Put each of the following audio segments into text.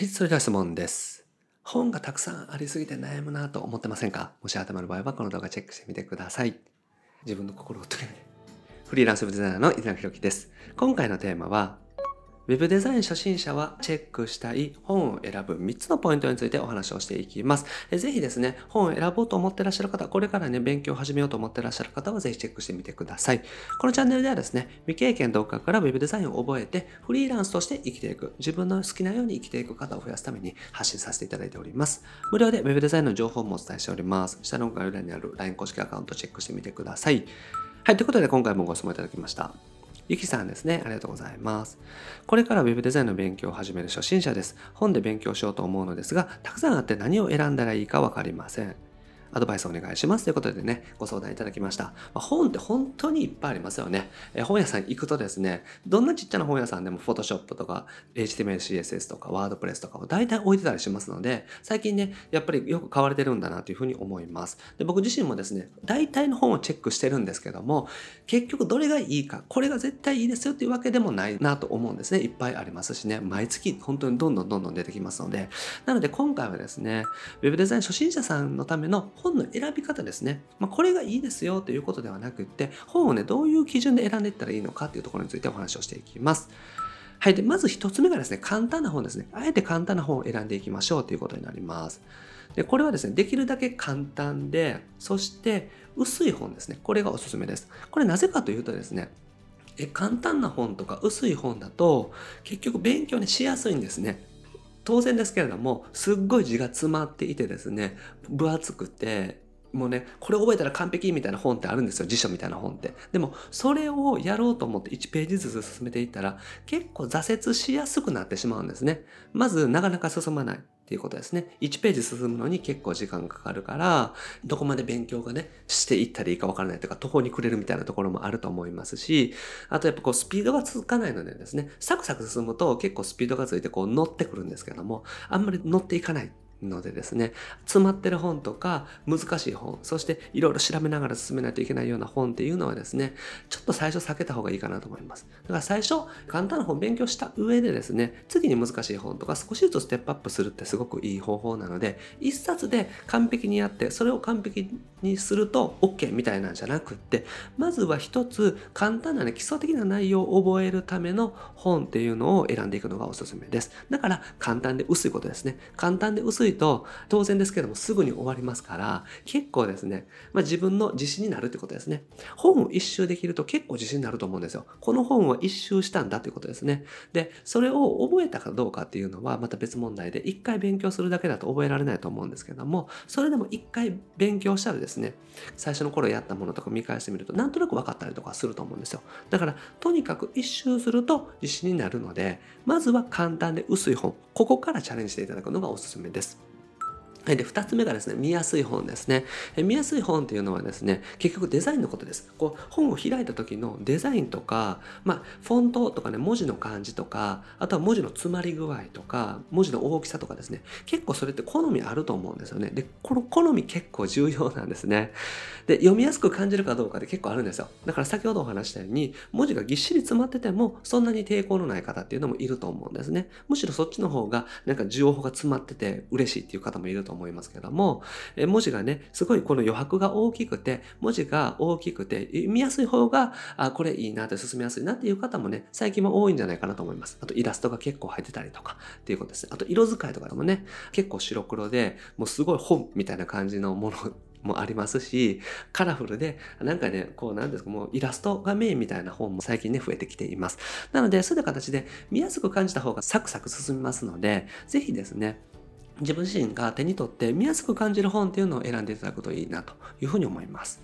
い、それでは質問です。本がたくさんありすぎて悩むなと思ってませんか？もし頭の場合はこの動画チェックしてみてください。自分の心を取り上げフリーランスデザイナーの伊沢弘樹です。今回のテーマは、ウェブデザイン初心者はチェックしたい本を選ぶ3つのポイントについてお話をしていきます。えぜひですね、本を選ぼうと思ってらっしゃる方、これからね、勉強を始めようと思ってらっしゃる方はぜひチェックしてみてください。このチャンネルではですね、未経験どっかからウェブデザインを覚えて、フリーランスとして生きていく、自分の好きなように生きていく方を増やすために発信させていただいております。無料でウェブデザインの情報もお伝えしております。下の概要欄にある LINE 公式アカウントチェックしてみてください。はい、ということで今回もご質問いただきました。ゆきさんですね。ありがとうございます。これから Web デザインの勉強を始める初心者です。本で勉強しようと思うのですが、たくさんあって何を選んだらいいかわかりません。アドバイスお願いしますということでね、ご相談いただきました。まあ、本って本当にいっぱいありますよね。え本屋さん行くとですね、どんなちっちゃな本屋さんでも Photoshop とか HTML、CSS とか WordPress とかを大体置いてたりしますので、最近ね、やっぱりよく買われてるんだなというふうに思います。で僕自身もですね、大体の本をチェックしてるんですけども、結局どれがいいか、これが絶対いいですよっていうわけでもないなと思うんですね。いっぱいありますしね、毎月本当にどんどんどんどん出てきますので、なので今回はですね、ウェブデザイン初心者さんのための本の選び方ですね。まあ、これがいいですよということではなくって、本をね、どういう基準で選んでいったらいいのかっていうところについてお話をしていきます。はい。で、まず一つ目がですね、簡単な本ですね。あえて簡単な本を選んでいきましょうということになります。で、これはですね、できるだけ簡単で、そして薄い本ですね。これがおすすめです。これなぜかというとですね、え簡単な本とか薄い本だと、結局勉強ねしやすいんですね。当然ですけれども、すっごい字が詰まっていてですね、分厚くて、もうね、これ覚えたら完璧みたいな本ってあるんですよ。辞書みたいな本って。でも、それをやろうと思って1ページずつ進めていったら、結構挫折しやすくなってしまうんですね。まず、なかなか進まないっていうことですね。1ページ進むのに結構時間かかるから、どこまで勉強がね、していったらいいかわからないとか、途方に暮れるみたいなところもあると思いますし、あとやっぱこう、スピードが続かないのでですね、サクサク進むと結構スピードがついてこう乗ってくるんですけども、あんまり乗っていかない。のでですね、詰まってる本とか難しい本、そしていろいろ調べながら進めないといけないような本っていうのはですね、ちょっと最初避けた方がいいかなと思います。だから最初、簡単な本勉強した上でですね、次に難しい本とか少しずつステップアップするってすごくいい方法なので、一冊で完璧にやって、それを完璧にすると OK みたいなんじゃなくって、まずは一つ簡単なね、基礎的な内容を覚えるための本っていうのを選んでいくのがおすすめです。だから簡単で薄いことですね。簡単で薄いと当然ですけどもすぐに終わりますから結構ですね、まあ、自分の自信になるってことですね。本を一周できると結構自信になると思うんですよ。この本は一周したんだということですね。でそれを覚えたかどうかっていうのはまた別問題で一回勉強するだけだと覚えられないと思うんですけどもそれでも一回勉強したらですね最初の頃やったものとか見返してみるとなんとなく分かったりとかすると思うんですよ。だからとにかく一周すると自信になるのでまずは簡単で薄い本ここからチャレンジしていただくのがおすすめです。はい、で2つ目がですね見やすい本ですね。え見やすい本っていうのはですね結局デザインのことです。こう本を開いた時のデザインとか、まあ、フォントとかね文字の感じとかあとは文字の詰まり具合とか文字の大きさとかですね。結構それって好みあると思うんですよね。でこの好み結構重要なんですね。で読みやすく感じるかどうかで結構あるんですよ。だから先ほどお話したように文字がぎっしり詰まっててもそんなに抵抗のない方っていうのもいると思うんですね。むしろそっちの方がなんか情報が詰まってて嬉しいっていう方もいると思うんです思いますけども、え文字がね、すごいこの余白が大きくて、文字が大きくて、見やすい方が、あ、これいいなって進みやすいなっていう方もね、最近は多いんじゃないかなと思います。あとイラストが結構入ってたりとかっていうことですね。あと色使いとかでもね、結構白黒で、もうすごい本みたいな感じのものもありますし、カラフルで、なんかね、こうなんですか、もうイラストがメインみたいな本も最近ね、増えてきています。なので、そういった形で見やすく感じた方がサクサク進みますので、ぜひですね、自分自身が手に取って見やすく感じる本っていうのを選んでいただくといいなというふうに思います。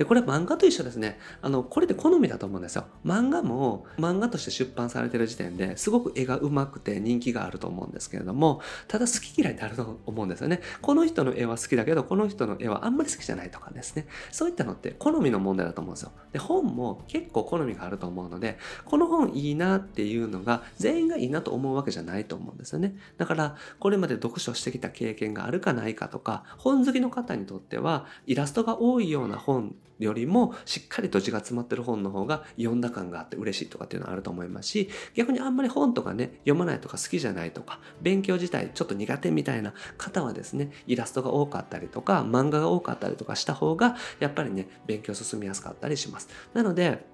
で、これは漫画と一緒ですね。あの、これって好みだと思うんですよ。漫画も漫画として出版されてる時点ですごく絵が上手くて人気があると思うんですけれども、ただ好き嫌いってあると思うんですよね。この人の絵は好きだけど、この人の絵はあんまり好きじゃないとかですね。そういったのって好みの問題だと思うんですよ。で、本も結構好みがあると思うので、この本いいなっていうのが全員がいいなと思うわけじゃないと思うんですよね。だから、これまで読書してきた経験があるかないかとか、本好きの方にとっては、イラストが多いような本よりもしっかりと字が詰まってる本の方が読んだ感があって嬉しいとかっていうのはあると思いますし逆にあんまり本とかね読まないとか好きじゃないとか勉強自体ちょっと苦手みたいな方はですねイラストが多かったりとか漫画が多かったりとかした方がやっぱりね勉強進みやすかったりします。なので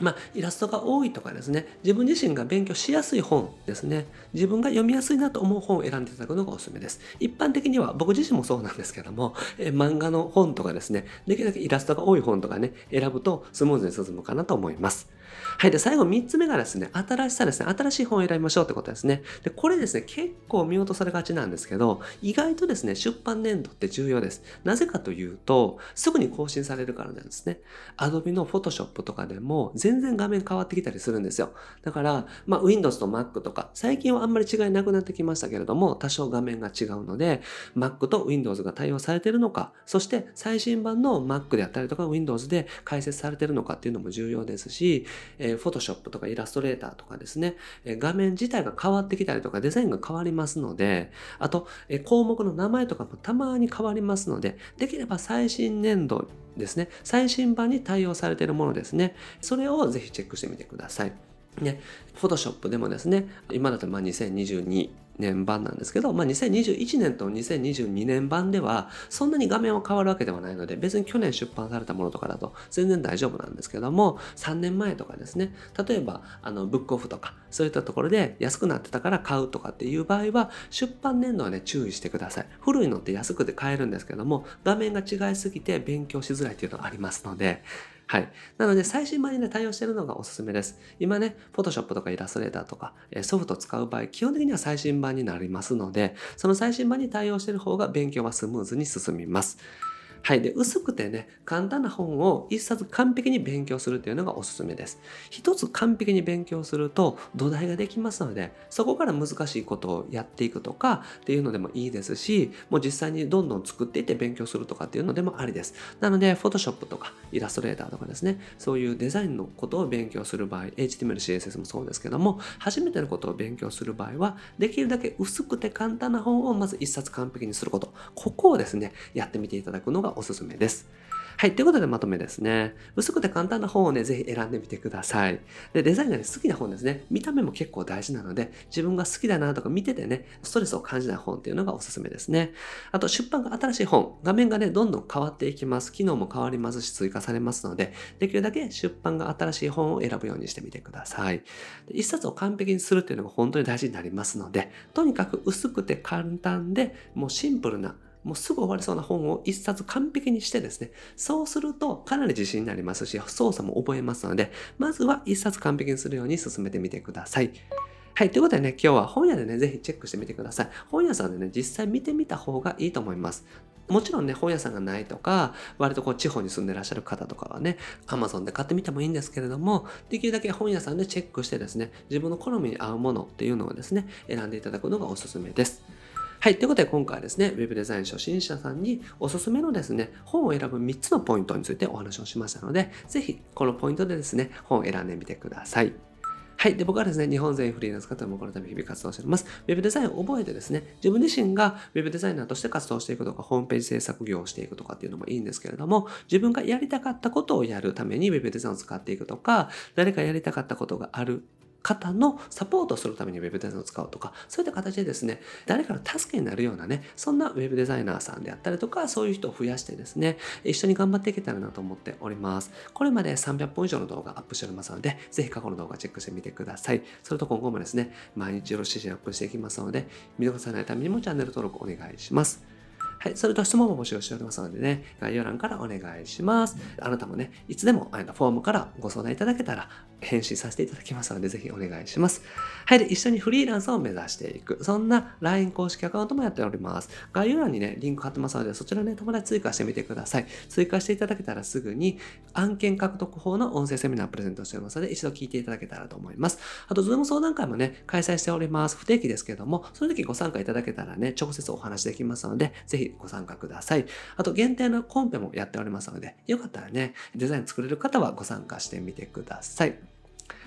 まあ、イラストが多いとかですね、自分自身が勉強しやすい本ですね、自分が読みやすいなと思う本を選んでいただくのがおすすめです。一般的には、僕自身もそうなんですけども、え漫画の本とかですね、できるだけイラストが多い本とかね、選ぶとスムーズに進むかなと思います。はい。で、最後3つ目がですね、新しさですね。新しい本を選びましょうってことですね。で、これですね、結構見落とされがちなんですけど、意外とですね、出版年度って重要です。なぜかというと、すぐに更新されるからなんですね。Adobe の Photoshop とかでも全然画面変わってきたりするんですよ。だから、まあ、Windows と Mac とか、最近はあんまり違いなくなってきましたけれども、多少画面が違うので、Mac と Windows が対応されてるのか、そして最新版の Mac であったりとか Windows で解説されてるのかっていうのも重要ですし、えー、Photoshop とかイラストレーターとかですね、え画面自体が変わってきたりとかデザインが変わりますので、あと、え項目の名前とかもたまに変わりますので、できれば最新年度ですね、最新版に対応されているものですね、それをぜひチェックしてみてください。ね、Photoshop でもですね、今だとま2022年版なんですけど、まあ、2021年と2022年版ではそんなに画面は変わるわけではないので別に去年出版されたものとかだと全然大丈夫なんですけども3年前とかですね。例えばあのブックオフとかそういったところで安くなってたから買うとかっていう場合は出版年度はね注意してください。古いのって安くて買えるんですけども画面が違いすぎて勉強しづらいっていうのがありますのではい。なので、最新版にね、対応しているのがおすすめです。今ね、Photoshop とかイラストレーターとか、えソフトを使う場合、基本的には最新版になりますので、その最新版に対応している方が勉強はスムーズに進みます。はい。で、薄くてね、簡単な本を一冊完璧に勉強するっていうのがおすすめです。一つ完璧に勉強すると土台ができますので、そこから難しいことをやっていくとかっていうのでもいいですし、もう実際にどんどん作っていって勉強するとかっていうのでもありです。なので、Photoshop とかイラストレーターとかですね、そういうデザインのことを勉強する場合、HTML、CSS もそうですけども、初めてのことを勉強する場合は、できるだけ薄くて簡単な本をまず一冊完璧にすること。ここをですね、やってみていただくのがおすすめです。はい。ということでまとめですね。薄くて簡単な本をね、ぜひ選んでみてください。で、デザインがね、好きな本ですね。見た目も結構大事なので、自分が好きだなとか見ててね、ストレスを感じない本っていうのがおすすめですね。あと、出版が新しい本。画面がね、どんどん変わっていきます。機能も変わりますし、追加されますので、できるだけ出版が新しい本を選ぶようにしてみてください。一冊を完璧にするっていうのが本当に大事になりますので、とにかく薄くて簡単で、もうシンプルなもうすぐ終わりそうな本を一冊完璧にしてですね、そうするとかなり自信になりますし、操作も覚えますので、まずは一冊完璧にするように進めてみてください。はい。ということでね、今日は本屋でね、ぜひチェックしてみてください。本屋さんでね、実際見てみた方がいいと思います。もちろんね、本屋さんがないとか、割とこう地方に住んでらっしゃる方とかはね、Amazon で買ってみてもいいんですけれども、できるだけ本屋さんでチェックしてですね、自分の好みに合うものっていうのをですね、選んでいただくのがおすすめです。はい。ということで今回はですね、Web デザイン初心者さんにおすすめのですね、本を選ぶ3つのポイントについてお話をしましたので、ぜひこのポイントでですね、本を選んでみてください。はい。で、僕はですね、日本全員フリーランス方もこのため日々活動しております。Web デザインを覚えてですね、自分自身が Web デザイナーとして活動していくとか、ホームページ制作業をしていくとかっていうのもいいんですけれども、自分がやりたかったことをやるために Web デザインを使っていくとか、誰かやりたかったことがある方のサポートするために Web デザインを使うとか、そういった形でですね、誰かの助けになるようなね、そんな Web デザイナーさんであったりとか、そういう人を増やしてですね、一緒に頑張っていけたらなと思っております。これまで300本以上の動画アップしておりますので、ぜひ過去の動画チェックしてみてください。それと今後もですね、毎日よろしいアップしていきますので、見逃さないためにもチャンネル登録お願いします。はい。それと質問も募集しておりますのでね、概要欄からお願いします。あなたもね、いつでもフォームからご相談いただけたら返信させていただきますので、ぜひお願いします。はい。で、一緒にフリーランスを目指していく。そんな LINE 公式アカウントもやっております。概要欄にね、リンク貼ってますので、そちらね、友達追加してみてください。追加していただけたらすぐに案件獲得法の音声セミナープレゼントしておりますので、一度聞いていただけたらと思います。あと、 Zoom 相談会もね、開催しております。不定期ですけども、その時ご参加いただけたらね、直接お話できますので、ぜひご参加ください。あと、限定のコンペもやっておりますので、よかったらね、デザイン作れる方はご参加してみてください。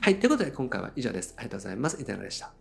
はい、ということで今回は以上です。ありがとうございます。いかがでした。